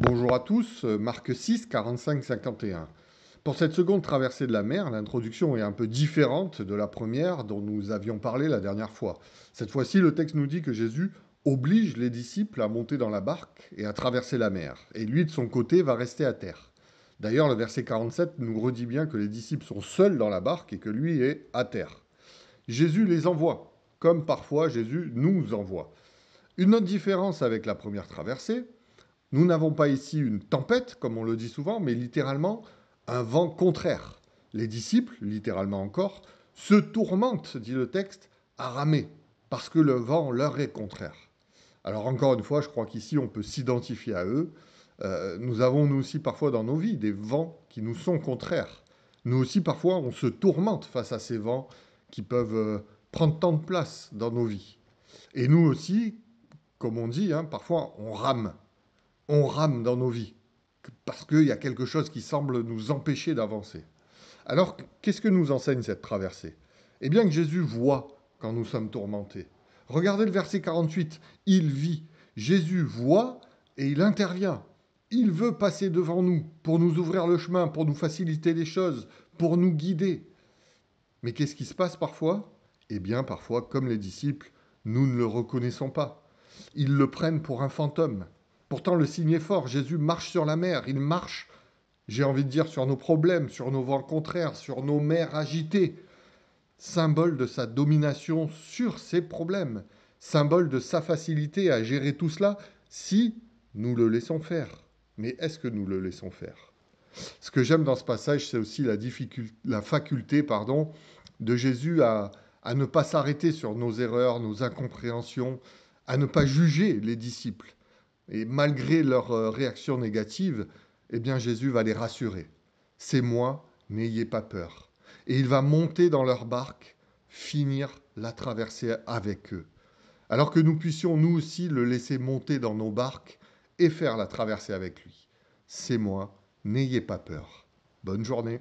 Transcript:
Bonjour à tous, Marc 6, 45, 51. Pour cette seconde traversée de la mer, l'introduction est un peu différente de la première dont nous avions parlé la dernière fois. Cette fois-ci, le texte nous dit que Jésus oblige les disciples à monter dans la barque et à traverser la mer, et lui, de son côté, va rester à terre. D'ailleurs, le verset 47 nous redit bien que les disciples sont seuls dans la barque et que lui est à terre. Jésus les envoie, comme parfois Jésus nous envoie. Une autre différence avec la première traversée, nous n'avons pas ici une tempête, comme on le dit souvent, mais littéralement un vent contraire. Les disciples, littéralement encore, se tourmentent, dit le texte, à ramer, parce que le vent leur est contraire. Alors encore une fois, je crois qu'ici on peut s'identifier à eux. Euh, nous avons nous aussi parfois dans nos vies des vents qui nous sont contraires. Nous aussi parfois on se tourmente face à ces vents qui peuvent euh, prendre tant de place dans nos vies. Et nous aussi, comme on dit, hein, parfois on rame on rame dans nos vies, parce qu'il y a quelque chose qui semble nous empêcher d'avancer. Alors, qu'est-ce que nous enseigne cette traversée? Eh bien que Jésus voit quand nous sommes tourmentés. Regardez le verset 48, il vit. Jésus voit et il intervient. Il veut passer devant nous pour nous ouvrir le chemin, pour nous faciliter les choses, pour nous guider. Mais qu'est-ce qui se passe parfois? Eh bien, parfois, comme les disciples, nous ne le reconnaissons pas. Ils le prennent pour un fantôme. Pourtant, le signe est fort. Jésus marche sur la mer. Il marche, j'ai envie de dire, sur nos problèmes, sur nos vents contraires, sur nos mers agitées. Symbole de sa domination sur ces problèmes. Symbole de sa facilité à gérer tout cela si nous le laissons faire. Mais est-ce que nous le laissons faire? Ce que j'aime dans ce passage, c'est aussi la, la faculté pardon, de Jésus à, à ne pas s'arrêter sur nos erreurs, nos incompréhensions, à ne pas juger les disciples et malgré leur euh, réaction négative, eh bien Jésus va les rassurer. C'est moi, n'ayez pas peur. Et il va monter dans leur barque, finir la traversée avec eux. Alors que nous puissions nous aussi le laisser monter dans nos barques et faire la traversée avec lui. C'est moi, n'ayez pas peur. Bonne journée.